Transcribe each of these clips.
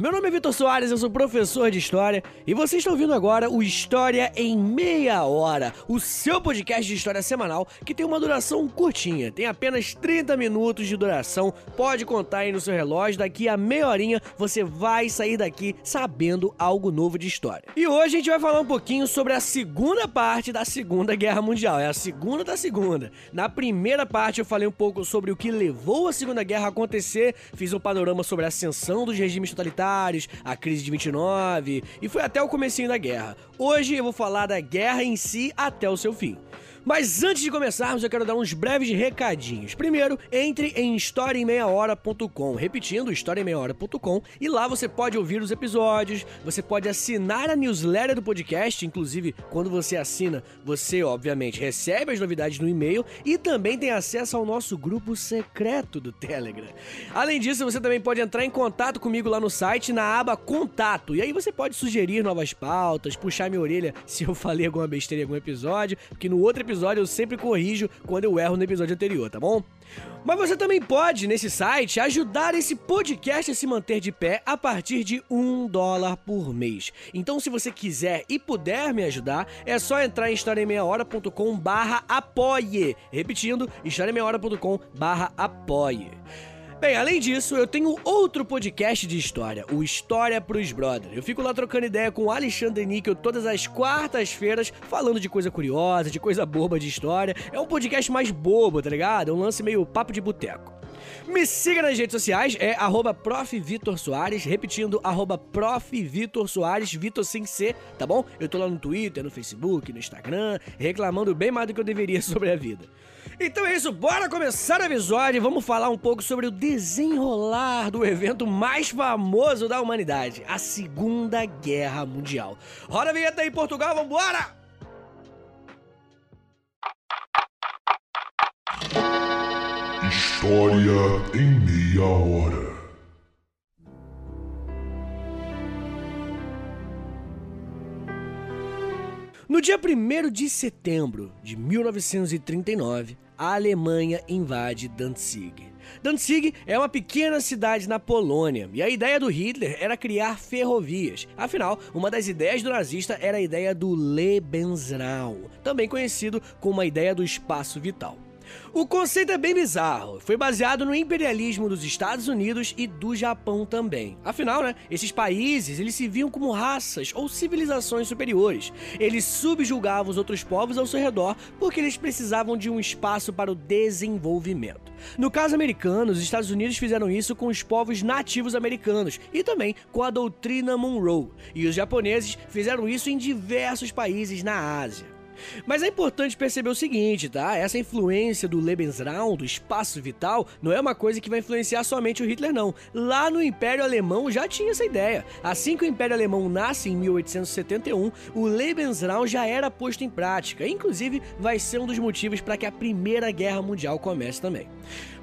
Meu nome é Vitor Soares, eu sou professor de História e você está ouvindo agora o História em Meia Hora, o seu podcast de história semanal que tem uma duração curtinha, tem apenas 30 minutos de duração, pode contar aí no seu relógio, daqui a meia horinha você vai sair daqui sabendo algo novo de história. E hoje a gente vai falar um pouquinho sobre a segunda parte da Segunda Guerra Mundial, é a segunda da segunda. Na primeira parte eu falei um pouco sobre o que levou a Segunda Guerra a acontecer, fiz um panorama sobre a ascensão ascensão dos regimes totalitários, a crise de 29 e foi até o comecinho da guerra. Hoje eu vou falar da guerra em si até o seu fim. Mas antes de começarmos, eu quero dar uns breves recadinhos. Primeiro, entre em historiaemmeiahora.com, repetindo, historiaemmeiahora.com, e lá você pode ouvir os episódios, você pode assinar a newsletter do podcast, inclusive quando você assina, você obviamente recebe as novidades no e-mail e também tem acesso ao nosso grupo secreto do Telegram. Além disso, você também pode entrar em contato comigo lá no site na aba Contato, e aí você pode sugerir novas pautas, puxar minha orelha se eu falei alguma besteira em algum episódio, porque no outro episódio episódio eu sempre corrijo quando eu erro no episódio anterior, tá bom? Mas você também pode, nesse site, ajudar esse podcast a se manter de pé a partir de um dólar por mês. Então, se você quiser e puder me ajudar, é só entrar em historiaemmeiahora.com barra apoie. Repetindo, historiaemmeiahora.com barra apoie. Bem, além disso, eu tenho outro podcast de história, o História pros Brother. Eu fico lá trocando ideia com o Alexandre Níquel todas as quartas-feiras, falando de coisa curiosa, de coisa boba de história. É um podcast mais bobo, tá ligado? É um lance meio papo de boteco. Me siga nas redes sociais, é arroba Soares, repetindo, arroba Soares, Vitor sem C, tá bom? Eu tô lá no Twitter, no Facebook, no Instagram, reclamando bem mais do que eu deveria sobre a vida. Então é isso, bora começar o episódio e vamos falar um pouco sobre o desenrolar do evento mais famoso da humanidade, a Segunda Guerra Mundial. Roda a vinheta aí, Portugal, vambora! História em meia hora. No dia 1 de setembro de 1939, a Alemanha invade Danzig. Danzig é uma pequena cidade na Polônia e a ideia do Hitler era criar ferrovias. Afinal, uma das ideias do nazista era a ideia do Lebensraum, também conhecido como a ideia do espaço vital. O conceito é bem bizarro. Foi baseado no imperialismo dos Estados Unidos e do Japão também. Afinal, né, esses países, eles se viam como raças ou civilizações superiores. Eles subjugavam os outros povos ao seu redor porque eles precisavam de um espaço para o desenvolvimento. No caso americano, os Estados Unidos fizeram isso com os povos nativos americanos e também com a doutrina Monroe. E os japoneses fizeram isso em diversos países na Ásia. Mas é importante perceber o seguinte, tá? Essa influência do Lebensraum, do espaço vital, não é uma coisa que vai influenciar somente o Hitler, não. Lá no Império Alemão já tinha essa ideia. Assim que o Império Alemão nasce em 1871, o Lebensraum já era posto em prática. Inclusive, vai ser um dos motivos para que a Primeira Guerra Mundial comece também.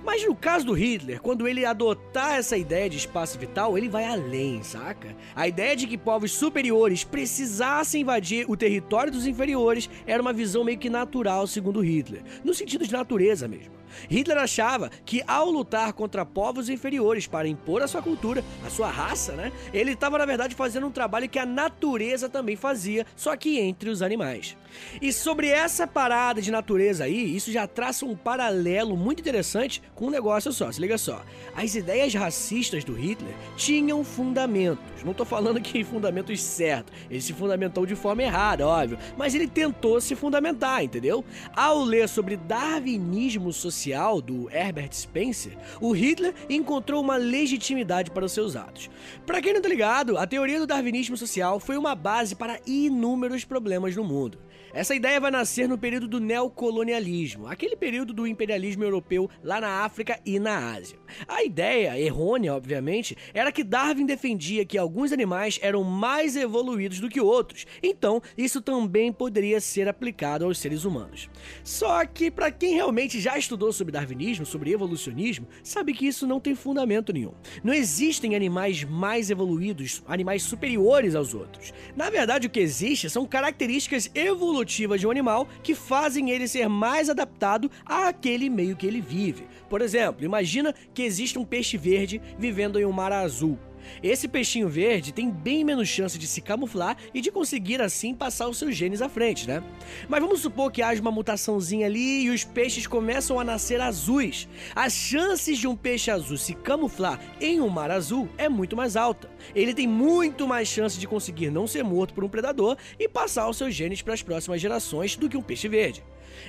Mas no caso do Hitler, quando ele adotar essa ideia de espaço vital, ele vai além, saca? A ideia de que povos superiores precisassem invadir o território dos inferiores era uma visão meio que natural, segundo Hitler, no sentido de natureza mesmo. Hitler achava que ao lutar contra povos inferiores para impor a sua cultura, a sua raça, né, ele estava na verdade fazendo um trabalho que a natureza também fazia, só que entre os animais. E sobre essa parada de natureza aí, isso já traça um paralelo muito interessante com um negócio só, se liga só. As ideias racistas do Hitler tinham fundamentos. Não tô falando que fundamentos certos. Ele se fundamentou de forma errada, óbvio, mas ele tentou se fundamentar, entendeu? Ao ler sobre darwinismo social do Herbert Spencer, o Hitler encontrou uma legitimidade para os seus atos. Para quem não tá ligado, a teoria do darwinismo social foi uma base para inúmeros problemas no mundo. Essa ideia vai nascer no período do neocolonialismo, aquele período do imperialismo europeu lá na África e na Ásia. A ideia, errônea obviamente, era que Darwin defendia que alguns animais eram mais evoluídos do que outros, então isso também poderia ser aplicado aos seres humanos. Só que para quem realmente já estudou sobre darwinismo, sobre evolucionismo, sabe que isso não tem fundamento nenhum. Não existem animais mais evoluídos, animais superiores aos outros. Na verdade, o que existe são características evolutivas evolutiva de um animal que fazem ele ser mais adaptado àquele meio que ele vive. Por exemplo, imagina que existe um peixe verde vivendo em um mar azul. Esse peixinho verde tem bem menos chance de se camuflar e de conseguir assim passar os seus genes à frente, né? Mas vamos supor que haja uma mutaçãozinha ali e os peixes começam a nascer azuis. As chances de um peixe azul se camuflar em um mar azul é muito mais alta. Ele tem muito mais chance de conseguir não ser morto por um predador e passar os seus genes para as próximas gerações do que um peixe verde.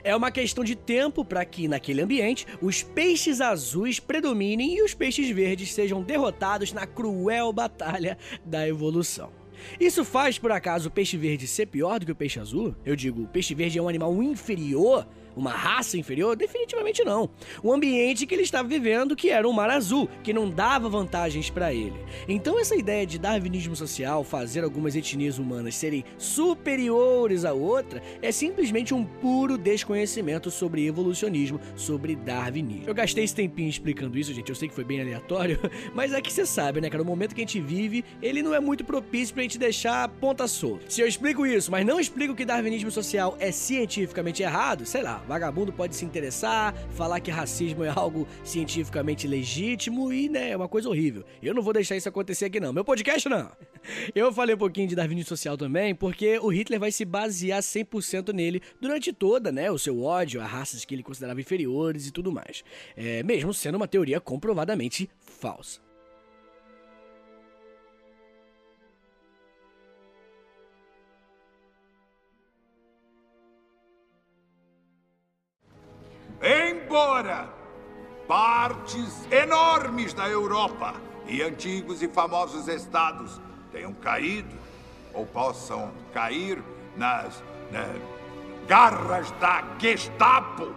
É uma questão de tempo para que, naquele ambiente, os peixes azuis predominem e os peixes verdes sejam derrotados na cruel batalha da evolução. Isso faz, por acaso, o peixe verde ser pior do que o peixe azul? Eu digo, o peixe verde é um animal inferior uma raça inferior? Definitivamente não. O ambiente que ele estava vivendo, que era um mar azul, que não dava vantagens para ele. Então essa ideia de darwinismo social, fazer algumas etnias humanas serem superiores a outra, é simplesmente um puro desconhecimento sobre evolucionismo, sobre darwinismo. Eu gastei esse tempinho explicando isso, gente, eu sei que foi bem aleatório, mas é que você sabe, né, cara, o momento que a gente vive, ele não é muito propício pra gente deixar a ponta solta. Se eu explico isso, mas não explico que darwinismo social é cientificamente errado, sei lá, Vagabundo pode se interessar, falar que racismo é algo cientificamente legítimo e, né, é uma coisa horrível. Eu não vou deixar isso acontecer aqui não. Meu podcast não. Eu falei um pouquinho de darwinismo social também, porque o Hitler vai se basear 100% nele durante toda, né, o seu ódio a raças que ele considerava inferiores e tudo mais. É, mesmo sendo uma teoria comprovadamente falsa. Embora partes enormes da Europa e antigos e famosos estados tenham caído ou possam cair nas né, garras da Gestapo,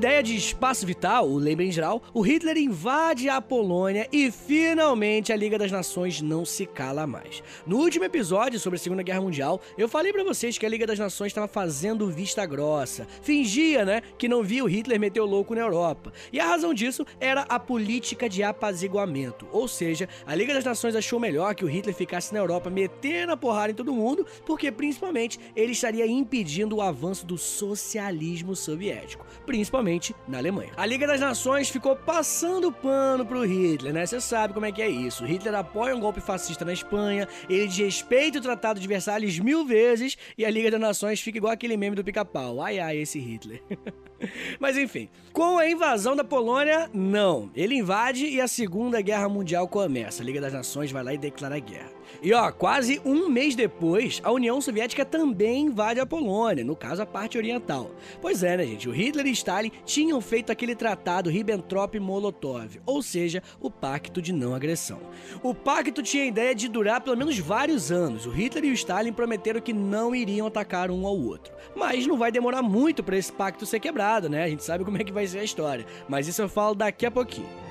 ideia de espaço vital, o lembra em geral, o Hitler invade a Polônia e finalmente a Liga das Nações não se cala mais. No último episódio sobre a Segunda Guerra Mundial, eu falei para vocês que a Liga das Nações estava fazendo vista grossa, fingia, né, que não via o Hitler meter o louco na Europa. E a razão disso era a política de apaziguamento, ou seja, a Liga das Nações achou melhor que o Hitler ficasse na Europa metendo a porrada em todo mundo, porque principalmente ele estaria impedindo o avanço do socialismo soviético principalmente na Alemanha. A Liga das Nações ficou passando pano pro Hitler, né? Você sabe como é que é isso. Hitler apoia um golpe fascista na Espanha, ele desrespeita o Tratado de Versalhes mil vezes e a Liga das Nações fica igual aquele meme do pica-pau. Ai ai, esse Hitler. Mas enfim, com a invasão da Polônia, não. Ele invade e a Segunda Guerra Mundial começa. A Liga das Nações vai lá e declara guerra. E ó, quase um mês depois, a União Soviética também invade a Polônia, no caso a parte oriental. Pois é, né, gente? O Hitler e Stalin tinham feito aquele tratado Ribbentrop-Molotov, ou seja, o Pacto de Não Agressão. O pacto tinha a ideia de durar pelo menos vários anos. O Hitler e o Stalin prometeram que não iriam atacar um ao outro. Mas não vai demorar muito para esse pacto ser quebrado, né? A gente sabe como é que vai ser a história. Mas isso eu falo daqui a pouquinho.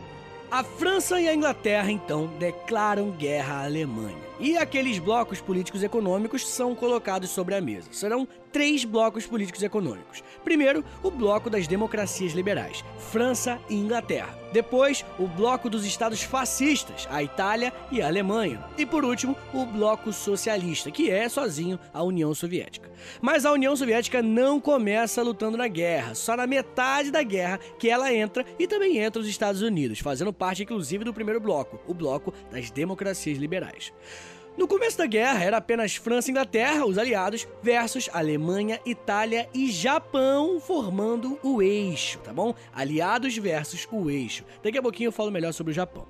A França e a Inglaterra, então, declaram guerra à Alemanha. E aqueles blocos políticos econômicos são colocados sobre a mesa. Serão três blocos políticos econômicos. Primeiro, o bloco das democracias liberais, França e Inglaterra. Depois, o bloco dos estados fascistas, a Itália e a Alemanha. E por último, o bloco socialista, que é sozinho a União Soviética. Mas a União Soviética não começa lutando na guerra, só na metade da guerra que ela entra e também entra os Estados Unidos, fazendo parte inclusive do primeiro bloco, o bloco das democracias liberais. No começo da guerra, era apenas França e Inglaterra, os aliados, versus Alemanha, Itália e Japão formando o eixo, tá bom? Aliados versus o eixo. Daqui a pouquinho eu falo melhor sobre o Japão.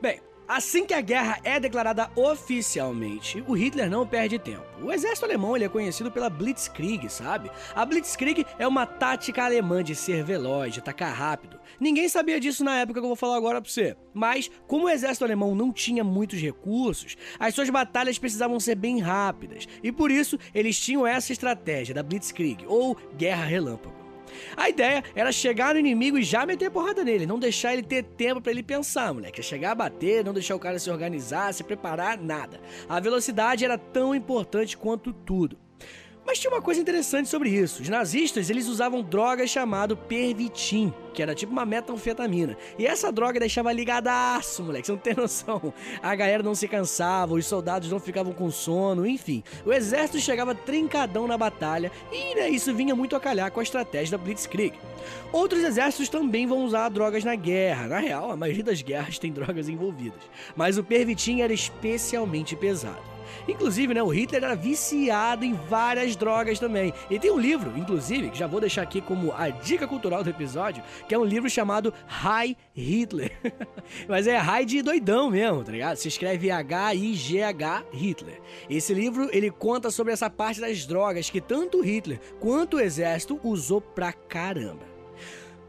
Bem, Assim que a guerra é declarada oficialmente, o Hitler não perde tempo. O exército alemão ele é conhecido pela Blitzkrieg, sabe? A Blitzkrieg é uma tática alemã de ser veloz, de atacar rápido. Ninguém sabia disso na época que eu vou falar agora pra você. Mas, como o exército alemão não tinha muitos recursos, as suas batalhas precisavam ser bem rápidas. E por isso, eles tinham essa estratégia da Blitzkrieg, ou Guerra Relâmpago. A ideia era chegar no inimigo e já meter porrada nele, não deixar ele ter tempo para ele pensar, moleque. É chegar a bater, não deixar o cara se organizar, se preparar, nada. A velocidade era tão importante quanto tudo. Mas tinha uma coisa interessante sobre isso. Os nazistas, eles usavam drogas chamado pervitin, que era tipo uma metanfetamina. E essa droga deixava ligadaço, moleque, você não tem noção. A galera não se cansava, os soldados não ficavam com sono, enfim. O exército chegava trincadão na batalha e né, isso vinha muito a calhar com a estratégia da Blitzkrieg. Outros exércitos também vão usar drogas na guerra. Na real, a maioria das guerras tem drogas envolvidas. Mas o pervitin era especialmente pesado. Inclusive, né, o Hitler era viciado em várias drogas também. E tem um livro, inclusive, que já vou deixar aqui como a dica cultural do episódio, que é um livro chamado High Hitler. Mas é High de doidão mesmo, tá ligado? Se escreve H-I-G-H Hitler. Esse livro, ele conta sobre essa parte das drogas que tanto Hitler quanto o exército usou pra caramba.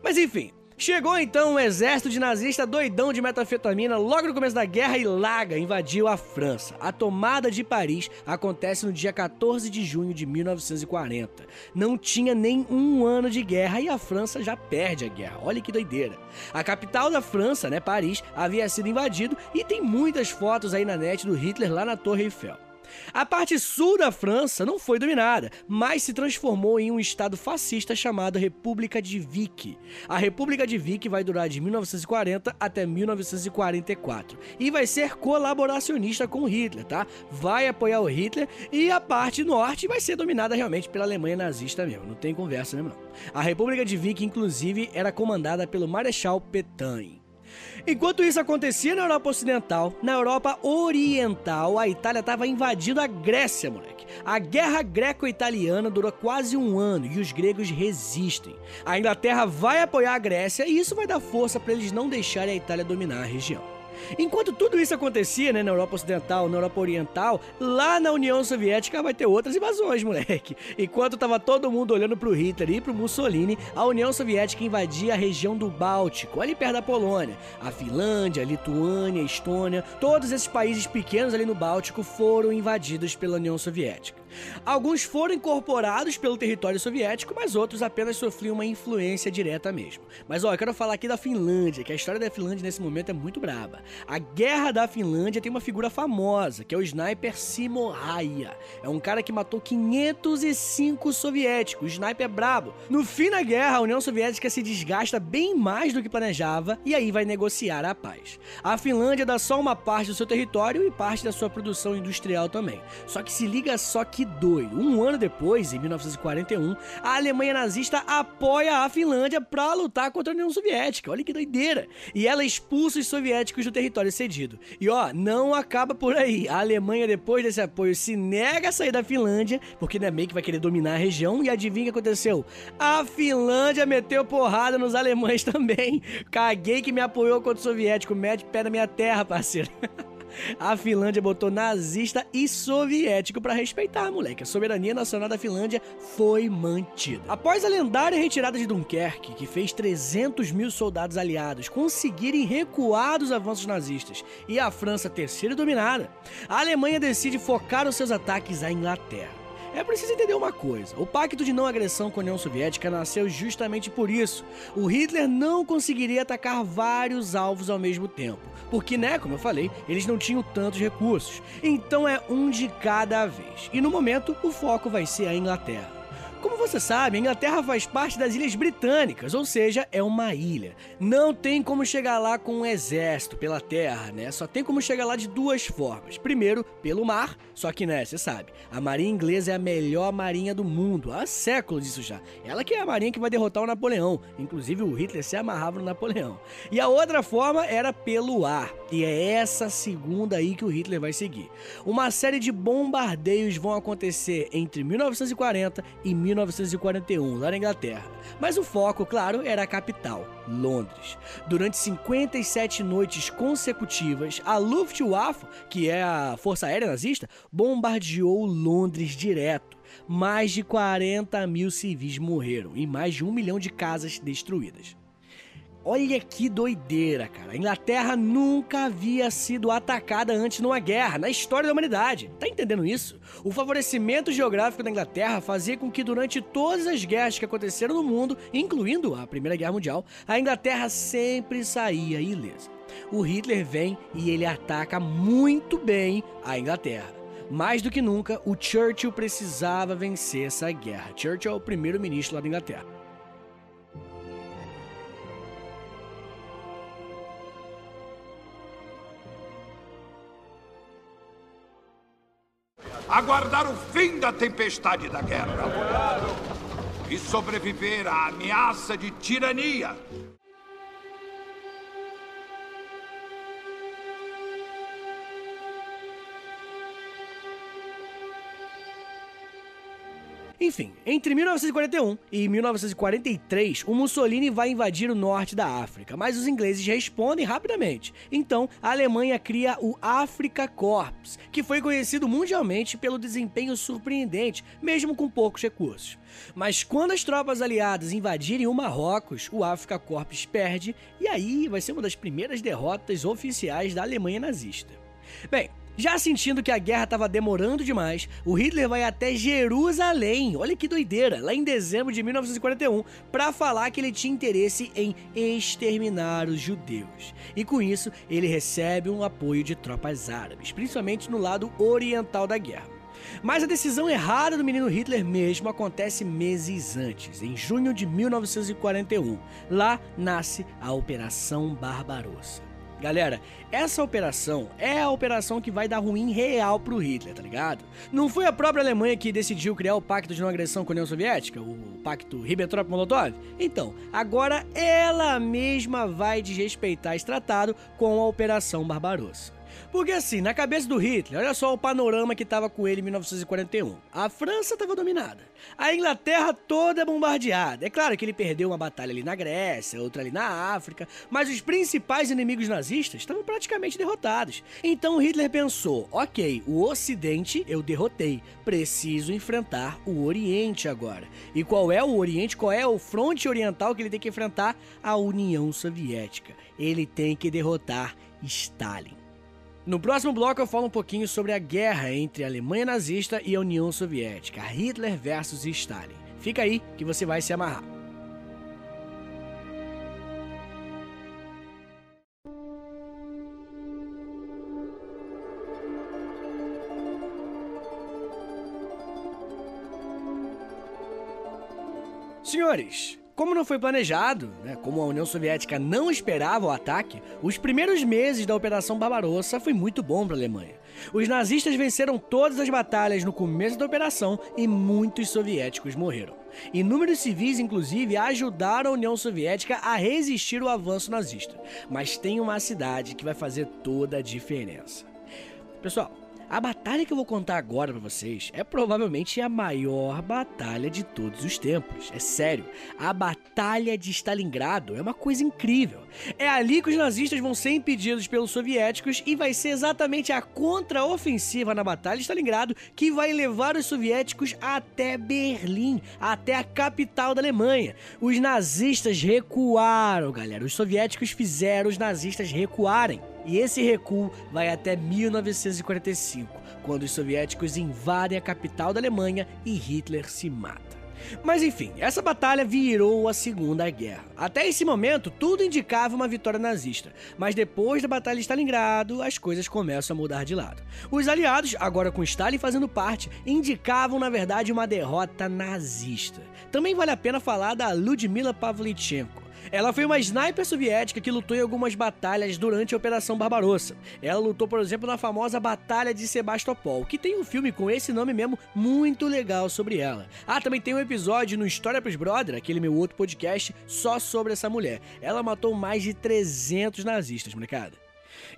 Mas enfim, Chegou então um exército de nazista doidão de metanfetamina logo no começo da guerra e Laga invadiu a França. A tomada de Paris acontece no dia 14 de junho de 1940. Não tinha nem um ano de guerra e a França já perde a guerra. Olha que doideira. A capital da França, né, Paris, havia sido invadido e tem muitas fotos aí na net do Hitler lá na Torre Eiffel. A parte sul da França não foi dominada, mas se transformou em um estado fascista chamado República de Vic. A República de Vic vai durar de 1940 até 1944 e vai ser colaboracionista com Hitler, tá? Vai apoiar o Hitler e a parte norte vai ser dominada realmente pela Alemanha nazista mesmo, não tem conversa mesmo não. A República de Vic, inclusive, era comandada pelo Marechal Petain. Enquanto isso acontecia na Europa Ocidental, na Europa Oriental, a Itália estava invadindo a Grécia, moleque. A guerra greco-italiana durou quase um ano e os gregos resistem. A Inglaterra vai apoiar a Grécia e isso vai dar força para eles não deixarem a Itália dominar a região. Enquanto tudo isso acontecia, né, na Europa Ocidental, na Europa Oriental, lá na União Soviética vai ter outras invasões, moleque. Enquanto tava todo mundo olhando pro Hitler e pro Mussolini, a União Soviética invadia a região do Báltico, ali perto da Polônia. A Finlândia, a Lituânia, a Estônia, todos esses países pequenos ali no Báltico foram invadidos pela União Soviética. Alguns foram incorporados pelo território soviético, mas outros apenas sofriam uma influência direta mesmo. Mas ó, eu quero falar aqui da Finlândia, que a história da Finlândia nesse momento é muito braba. A Guerra da Finlândia tem uma figura famosa, que é o sniper Simo Raia. É um cara que matou 505 soviéticos, o sniper é brabo. No fim da guerra, a União Soviética se desgasta bem mais do que planejava e aí vai negociar a paz. A Finlândia dá só uma parte do seu território e parte da sua produção industrial também. Só que se liga só que doido. Um ano depois, em 1941, a Alemanha nazista apoia a Finlândia para lutar contra a União Soviética. Olha que doideira! E ela expulsa os soviéticos do território cedido. E ó, não acaba por aí. A Alemanha, depois desse apoio, se nega a sair da Finlândia, porque né, meio que vai querer dominar a região. E adivinha o que aconteceu? A Finlândia meteu porrada nos alemães também. Caguei que me apoiou contra o soviético. Mete pé na minha terra, parceiro. A Finlândia botou nazista e soviético para respeitar, moleque. A soberania nacional da Finlândia foi mantida. Após a lendária retirada de Dunkerque, que fez 300 mil soldados aliados conseguirem recuar dos avanços nazistas e a França ter sido dominada, a Alemanha decide focar os seus ataques à Inglaterra. É preciso entender uma coisa: o pacto de não agressão com a União Soviética nasceu justamente por isso. O Hitler não conseguiria atacar vários alvos ao mesmo tempo, porque, né, como eu falei, eles não tinham tantos recursos. Então é um de cada vez. E no momento, o foco vai ser a Inglaterra. Como você sabe, a Inglaterra faz parte das Ilhas Britânicas, ou seja, é uma ilha. Não tem como chegar lá com um exército pela terra, né? Só tem como chegar lá de duas formas. Primeiro, pelo mar, só que, né, você sabe, a marinha inglesa é a melhor marinha do mundo, há séculos isso já. Ela que é a marinha que vai derrotar o Napoleão. Inclusive, o Hitler se amarrava no Napoleão. E a outra forma era pelo ar. E é essa segunda aí que o Hitler vai seguir. Uma série de bombardeios vão acontecer entre 1940 e 1941, lá na Inglaterra. Mas o foco, claro, era a capital, Londres. Durante 57 noites consecutivas, a Luftwaffe, que é a força aérea nazista, bombardeou Londres direto. Mais de 40 mil civis morreram e mais de um milhão de casas destruídas. Olha que doideira, cara. A Inglaterra nunca havia sido atacada antes numa guerra, na história da humanidade. Tá entendendo isso? O favorecimento geográfico da Inglaterra fazia com que durante todas as guerras que aconteceram no mundo, incluindo a Primeira Guerra Mundial, a Inglaterra sempre saía ilesa. O Hitler vem e ele ataca muito bem a Inglaterra. mais do que nunca, o Churchill precisava vencer essa guerra. Churchill é o primeiro-ministro lá da Inglaterra. Aguardar o fim da tempestade da guerra. E sobreviver à ameaça de tirania Enfim, entre 1941 e 1943, o Mussolini vai invadir o norte da África, mas os ingleses respondem rapidamente. Então, a Alemanha cria o Afrika Corps, que foi conhecido mundialmente pelo desempenho surpreendente, mesmo com poucos recursos. Mas quando as tropas aliadas invadirem o Marrocos, o Afrika Corps perde, e aí vai ser uma das primeiras derrotas oficiais da Alemanha nazista. Bem, já sentindo que a guerra estava demorando demais, o Hitler vai até Jerusalém, olha que doideira, lá em dezembro de 1941, para falar que ele tinha interesse em exterminar os judeus. E com isso, ele recebe um apoio de tropas árabes, principalmente no lado oriental da guerra. Mas a decisão errada do menino Hitler mesmo acontece meses antes, em junho de 1941. Lá nasce a Operação Barbarossa. Galera, essa operação é a operação que vai dar ruim real pro Hitler, tá ligado? Não foi a própria Alemanha que decidiu criar o pacto de não agressão com a União Soviética, o pacto Ribbentrop-Molotov? Então, agora ela mesma vai desrespeitar esse tratado com a Operação Barbarossa. Porque assim, na cabeça do Hitler, olha só o panorama que estava com ele em 1941. A França estava dominada. A Inglaterra toda bombardeada. É claro que ele perdeu uma batalha ali na Grécia, outra ali na África, mas os principais inimigos nazistas estavam praticamente derrotados. Então Hitler pensou: ok, o Ocidente eu derrotei, preciso enfrentar o Oriente agora. E qual é o Oriente? Qual é o fronte oriental que ele tem que enfrentar? A União Soviética. Ele tem que derrotar Stalin. No próximo bloco eu falo um pouquinho sobre a guerra entre a Alemanha nazista e a União Soviética, Hitler versus Stalin. Fica aí que você vai se amarrar. Senhores, como não foi planejado, né, como a União Soviética não esperava o ataque, os primeiros meses da Operação Barbarossa foi muito bom para a Alemanha. Os nazistas venceram todas as batalhas no começo da operação e muitos soviéticos morreram. Inúmeros civis, inclusive, ajudaram a União Soviética a resistir ao avanço nazista. Mas tem uma cidade que vai fazer toda a diferença. Pessoal, a batalha que eu vou contar agora para vocês é provavelmente a maior batalha de todos os tempos. É sério, a Batalha de Stalingrado é uma coisa incrível. É ali que os nazistas vão ser impedidos pelos soviéticos e vai ser exatamente a contraofensiva na Batalha de Stalingrado que vai levar os soviéticos até Berlim, até a capital da Alemanha. Os nazistas recuaram, galera. Os soviéticos fizeram os nazistas recuarem. E esse recuo vai até 1945, quando os soviéticos invadem a capital da Alemanha e Hitler se mata. Mas enfim, essa batalha virou a Segunda Guerra. Até esse momento, tudo indicava uma vitória nazista, mas depois da Batalha de Stalingrado, as coisas começam a mudar de lado. Os aliados, agora com Stalin fazendo parte, indicavam na verdade uma derrota nazista. Também vale a pena falar da Ludmila Pavlichenko. Ela foi uma sniper soviética que lutou em algumas batalhas durante a Operação Barbarossa. Ela lutou, por exemplo, na famosa Batalha de Sebastopol, que tem um filme com esse nome mesmo muito legal sobre ela. Ah, também tem um episódio no História pros Brother, aquele meu outro podcast, só sobre essa mulher. Ela matou mais de 300 nazistas, molecada.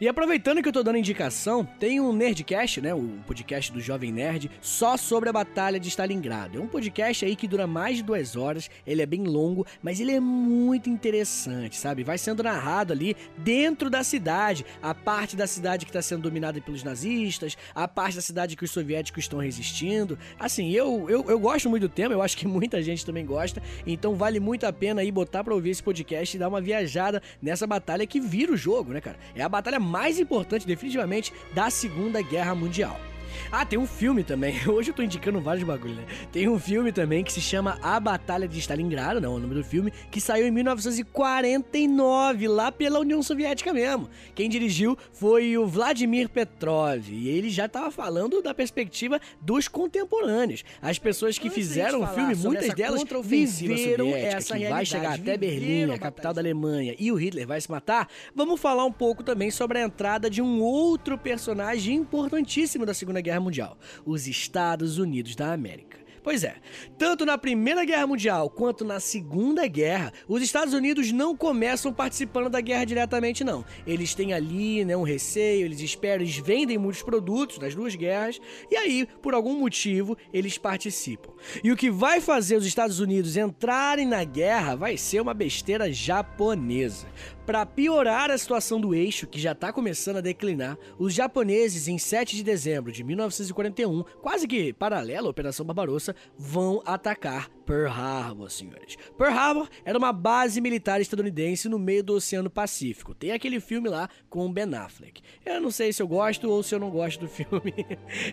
E aproveitando que eu tô dando indicação, tem um Nerdcast, né, o podcast do Jovem Nerd, só sobre a Batalha de Stalingrado. É um podcast aí que dura mais de duas horas, ele é bem longo, mas ele é muito interessante, sabe? Vai sendo narrado ali dentro da cidade, a parte da cidade que está sendo dominada pelos nazistas, a parte da cidade que os soviéticos estão resistindo. Assim, eu, eu, eu gosto muito do tema, eu acho que muita gente também gosta, então vale muito a pena aí botar pra ouvir esse podcast e dar uma viajada nessa batalha que vira o jogo, né, cara? É a batalha mais importante, definitivamente, da Segunda Guerra Mundial. Ah, tem um filme também. Hoje eu tô indicando vários bagulho, né? Tem um filme também que se chama A Batalha de Stalingrado, não, é o nome do filme, que saiu em 1949, lá pela União Soviética mesmo. Quem dirigiu foi o Vladimir Petrov, e ele já tava falando da perspectiva dos contemporâneos. As pessoas que Antes fizeram o filme, muitas delas viveram essa que vai chegar até Berlim, a capital da Alemanha, e o Hitler vai se matar. Vamos falar um pouco também sobre a entrada de um outro personagem importantíssimo da Segunda Guerra Mundial, os Estados Unidos da América. Pois é, tanto na Primeira Guerra Mundial quanto na Segunda Guerra, os Estados Unidos não começam participando da guerra diretamente, não. Eles têm ali né, um receio, eles esperam, eles vendem muitos produtos nas duas guerras, e aí, por algum motivo, eles participam. E o que vai fazer os Estados Unidos entrarem na guerra vai ser uma besteira japonesa. Para piorar a situação do eixo, que já está começando a declinar, os japoneses, em 7 de dezembro de 1941, quase que paralela à Operação Barbarossa, vão atacar Pearl Harbor, senhores. Pearl Harbor era uma base militar estadunidense no meio do Oceano Pacífico. Tem aquele filme lá com o Ben Affleck. Eu não sei se eu gosto ou se eu não gosto do filme.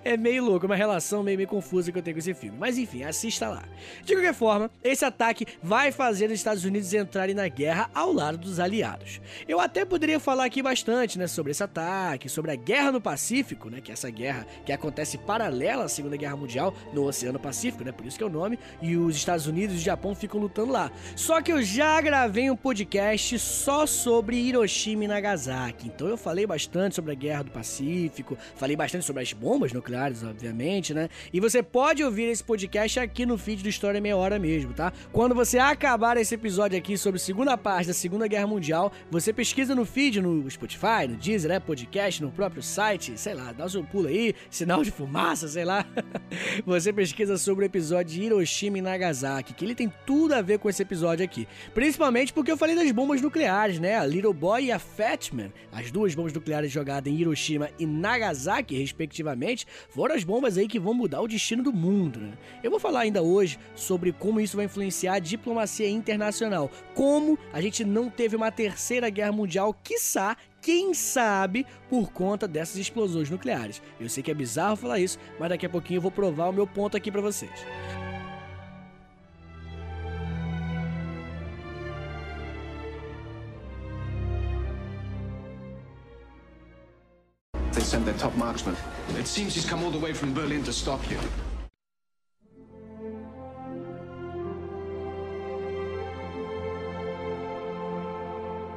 é meio louco, uma relação meio, meio confusa que eu tenho com esse filme. Mas enfim, assista lá. De qualquer forma, esse ataque vai fazer os Estados Unidos entrarem na guerra ao lado dos aliados. Eu até poderia falar aqui bastante, né, sobre esse ataque, sobre a guerra no Pacífico, né, que é essa guerra que acontece paralela à Segunda Guerra Mundial no Oceano Pacífico, né, por isso que é o nome, e os Estados Unidos e Japão ficam lutando lá. Só que eu já gravei um podcast só sobre Hiroshima e Nagasaki. Então eu falei bastante sobre a Guerra do Pacífico, falei bastante sobre as bombas nucleares, obviamente, né? E você pode ouvir esse podcast aqui no feed do História Meia Hora mesmo, tá? Quando você acabar esse episódio aqui sobre a segunda parte da Segunda Guerra Mundial, você pesquisa no feed, no Spotify, no Deezer, né? Podcast, no próprio site, sei lá, dá o seu pulo aí, sinal de fumaça, sei lá. você pesquisa sobre o episódio de Hiroshima e Nagasaki Nagasaki, que ele tem tudo a ver com esse episódio aqui. Principalmente porque eu falei das bombas nucleares, né? A Little Boy e a Fat Man, as duas bombas nucleares jogadas em Hiroshima e Nagasaki, respectivamente, foram as bombas aí que vão mudar o destino do mundo, né? Eu vou falar ainda hoje sobre como isso vai influenciar a diplomacia internacional, como a gente não teve uma terceira guerra mundial, quiçá quem sabe por conta dessas explosões nucleares. Eu sei que é bizarro falar isso, mas daqui a pouquinho eu vou provar o meu ponto aqui para vocês. Marksman. It seems he's come all the way from Berlin to stop you.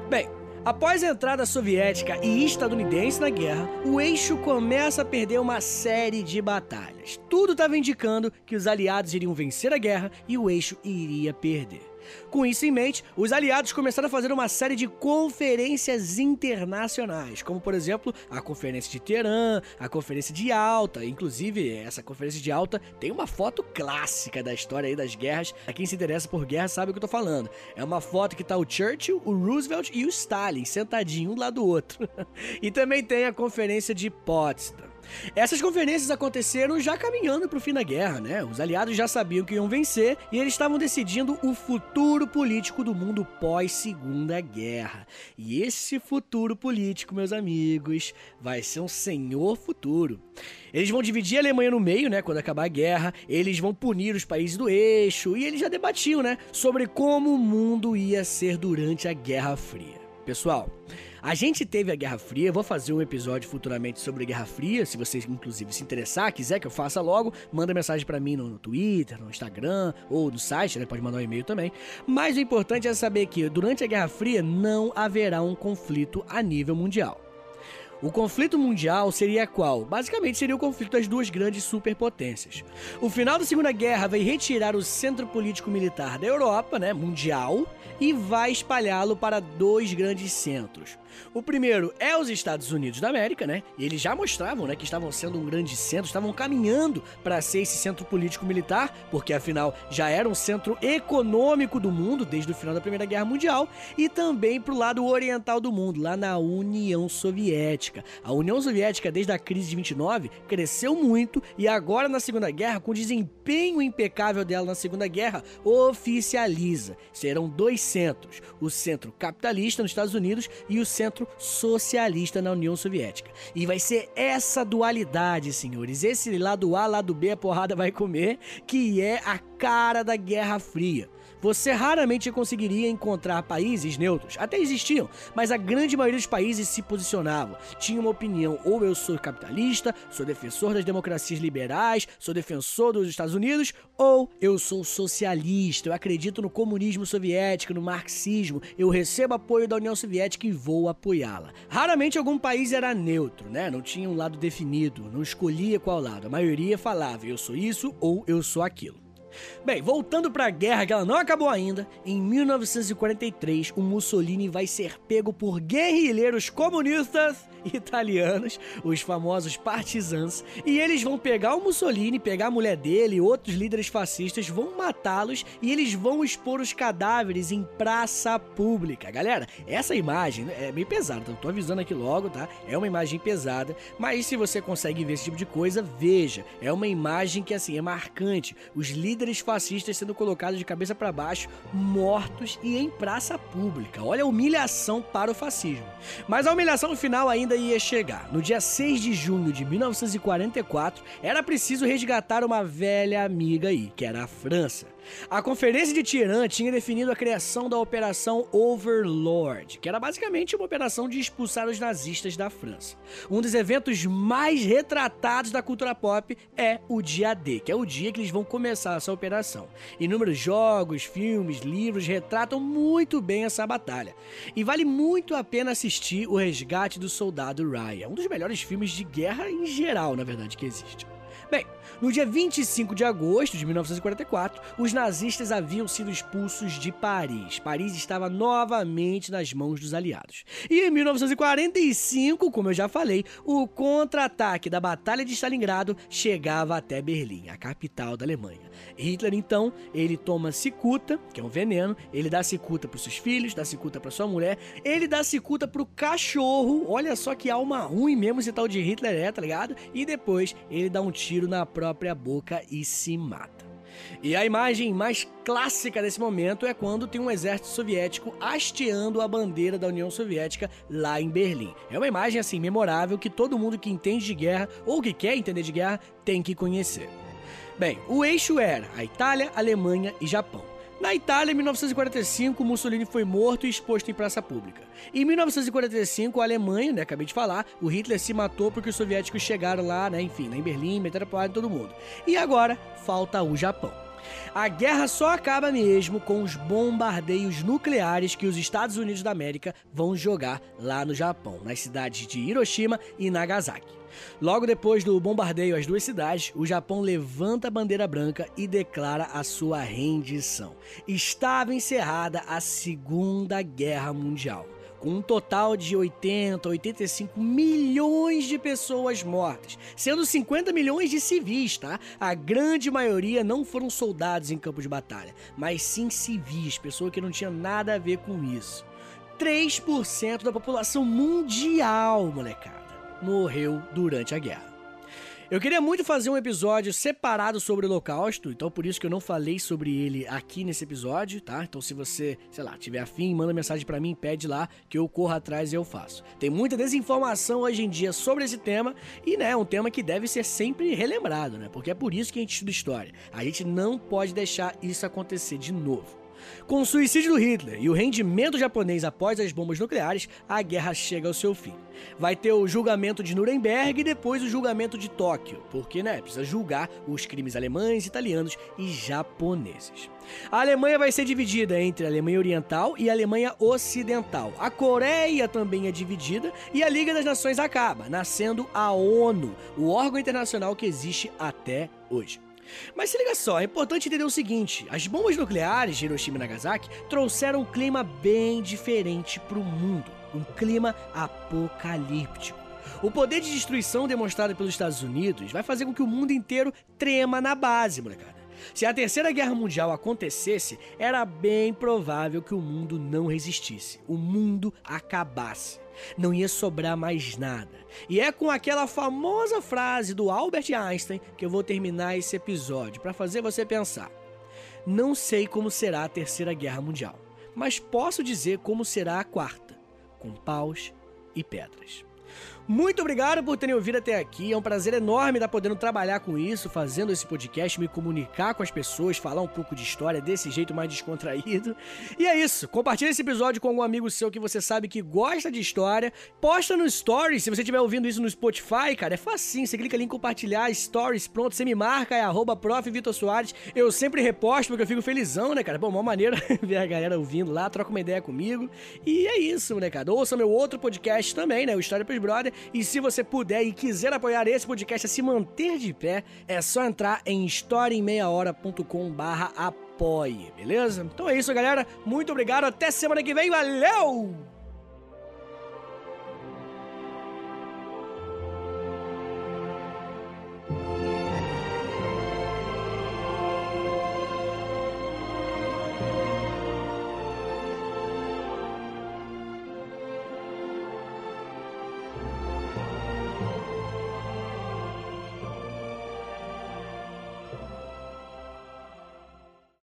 Bem, após a entrada soviética e estadunidense na guerra, o eixo começa a perder uma série de batalhas. Tudo estava indicando que os aliados iriam vencer a guerra e o eixo iria perder. Com isso em mente, os aliados começaram a fazer uma série de conferências internacionais, como por exemplo a Conferência de Teherã, a Conferência de Alta. Inclusive, essa Conferência de Alta tem uma foto clássica da história aí das guerras. A quem se interessa por guerra sabe o que eu tô falando. É uma foto que tá o Churchill, o Roosevelt e o Stalin sentadinho um lado do outro. e também tem a Conferência de Potsdam. Essas conferências aconteceram já caminhando para o fim da guerra, né? Os aliados já sabiam que iam vencer e eles estavam decidindo o futuro político do mundo pós-segunda guerra. E esse futuro político, meus amigos, vai ser um senhor futuro. Eles vão dividir a Alemanha no meio, né, quando acabar a guerra, eles vão punir os países do eixo e eles já debatiam, né, sobre como o mundo ia ser durante a Guerra Fria. Pessoal, a gente teve a Guerra Fria, vou fazer um episódio futuramente sobre a Guerra Fria, se você inclusive se interessar, quiser que eu faça logo, manda mensagem para mim no, no, Twitter, no Instagram ou no site, né? Pode mandar um e-mail também. Mas o importante é saber que durante a Guerra Fria não haverá um conflito a nível mundial. O conflito mundial seria qual? Basicamente seria o conflito das duas grandes superpotências. O final da Segunda Guerra vai retirar o centro político militar da Europa, né, mundial, e vai espalhá-lo para dois grandes centros. O primeiro é os Estados Unidos da América, né? E eles já mostravam, né, que estavam sendo um grande centro, estavam caminhando para ser esse centro político militar, porque afinal já era um centro econômico do mundo desde o final da Primeira Guerra Mundial, e também para o lado oriental do mundo, lá na União Soviética Soviética. A União Soviética, desde a crise de 29, cresceu muito e agora na Segunda Guerra, com o desempenho impecável dela na Segunda Guerra, oficializa. Serão dois centros: o centro capitalista nos Estados Unidos e o centro socialista na União Soviética. E vai ser essa dualidade, senhores, esse lado A, lado B, a porrada vai comer, que é a cara da Guerra Fria. Você raramente conseguiria encontrar países neutros, até existiam, mas a grande maioria dos países se posicionavam. Tinha uma opinião: ou eu sou capitalista, sou defensor das democracias liberais, sou defensor dos Estados Unidos, ou eu sou socialista, eu acredito no comunismo soviético, no marxismo, eu recebo apoio da União Soviética e vou apoiá-la. Raramente algum país era neutro, né? Não tinha um lado definido, não escolhia qual lado. A maioria falava: eu sou isso ou eu sou aquilo. Bem, voltando para a guerra que ela não acabou ainda, em 1943 o Mussolini vai ser pego por guerrilheiros comunistas italianos, os famosos partisans, e eles vão pegar o Mussolini, pegar a mulher dele e outros líderes fascistas, vão matá-los e eles vão expor os cadáveres em praça pública. Galera, essa imagem é meio pesada, então tô avisando aqui logo, tá? É uma imagem pesada, mas se você consegue ver esse tipo de coisa, veja, é uma imagem que assim é marcante. Os líderes fascistas sendo colocados de cabeça para baixo, mortos e em praça pública. Olha a humilhação para o fascismo. Mas a humilhação final ainda ia chegar. No dia 6 de junho de 1944, era preciso resgatar uma velha amiga aí, que era a França. A Conferência de Tirã tinha definido a criação da Operação Overlord, que era basicamente uma operação de expulsar os nazistas da França. Um dos eventos mais retratados da cultura pop é o dia D, que é o dia que eles vão começar essa operação. Inúmeros jogos, filmes, livros retratam muito bem essa batalha. E vale muito a pena assistir O Resgate do Soldado Ryan, um dos melhores filmes de guerra em geral, na verdade, que existe. Bem, no dia 25 de agosto de 1944, os nazistas haviam sido expulsos de Paris. Paris estava novamente nas mãos dos aliados. E em 1945, como eu já falei, o contra-ataque da Batalha de Stalingrado chegava até Berlim, a capital da Alemanha. Hitler, então, ele toma cicuta, que é um veneno, ele dá cicuta para os seus filhos, dá cicuta para sua mulher, ele dá cicuta para o cachorro. Olha só que alma ruim mesmo esse tal de Hitler é, tá ligado? E depois ele dá um tiro na própria boca e se mata. E a imagem mais clássica desse momento é quando tem um exército soviético hasteando a bandeira da União Soviética lá em Berlim. É uma imagem assim memorável que todo mundo que entende de guerra ou que quer entender de guerra tem que conhecer. Bem, o eixo era a Itália, Alemanha e Japão. Na Itália, em 1945, Mussolini foi morto e exposto em praça pública. Em 1945, a Alemanha, né, acabei de falar, o Hitler se matou porque os soviéticos chegaram lá, né, enfim, lá em Berlim, em todo mundo. E agora, falta o Japão. A guerra só acaba mesmo com os bombardeios nucleares que os Estados Unidos da América vão jogar lá no Japão, nas cidades de Hiroshima e Nagasaki. Logo depois do bombardeio às duas cidades, o Japão levanta a bandeira branca e declara a sua rendição. Estava encerrada a Segunda Guerra Mundial com um total de 80, 85 milhões de pessoas mortas, sendo 50 milhões de civis, tá? A grande maioria não foram soldados em campo de batalha, mas sim civis, pessoas que não tinham nada a ver com isso. 3% da população mundial, molecada, morreu durante a guerra. Eu queria muito fazer um episódio separado sobre o Holocausto, então por isso que eu não falei sobre ele aqui nesse episódio, tá? Então se você, sei lá, tiver afim, manda mensagem para mim, pede lá que eu corro atrás e eu faço. Tem muita desinformação hoje em dia sobre esse tema e, né, é um tema que deve ser sempre relembrado, né? Porque é por isso que a gente estuda história. A gente não pode deixar isso acontecer de novo. Com o suicídio do Hitler e o rendimento japonês após as bombas nucleares, a guerra chega ao seu fim. Vai ter o julgamento de Nuremberg e depois o julgamento de Tóquio, porque né, precisa julgar os crimes alemães, italianos e japoneses. A Alemanha vai ser dividida entre a Alemanha Oriental e a Alemanha Ocidental. A Coreia também é dividida e a Liga das Nações acaba, nascendo a ONU, o órgão internacional que existe até hoje. Mas se liga só, é importante entender o seguinte: as bombas nucleares de Hiroshima e Nagasaki trouxeram um clima bem diferente para o mundo um clima apocalíptico. O poder de destruição demonstrado pelos Estados Unidos vai fazer com que o mundo inteiro trema na base, molecada. Se a Terceira Guerra Mundial acontecesse, era bem provável que o mundo não resistisse, o mundo acabasse. Não ia sobrar mais nada. E é com aquela famosa frase do Albert Einstein que eu vou terminar esse episódio, para fazer você pensar. Não sei como será a Terceira Guerra Mundial, mas posso dizer como será a quarta, com paus e pedras. Muito obrigado por terem ouvido até aqui. É um prazer enorme estar podendo trabalhar com isso, fazendo esse podcast, me comunicar com as pessoas, falar um pouco de história desse jeito mais descontraído. E é isso. Compartilhe esse episódio com algum amigo seu que você sabe que gosta de história. Posta no Stories. Se você estiver ouvindo isso no Spotify, cara, é facinho. Você clica ali em compartilhar Stories, pronto. Você me marca, é arroba. Eu sempre reposto porque eu fico felizão, né, cara? Bom, uma maneira ver a galera ouvindo lá, troca uma ideia comigo. E é isso, né, cara? Ouça meu outro podcast também, né? O História pros Brother. E se você puder e quiser apoiar esse podcast a se manter de pé, é só entrar em historiaemmeiahora.com barra apoie, beleza? Então é isso, galera. Muito obrigado. Até semana que vem. Valeu!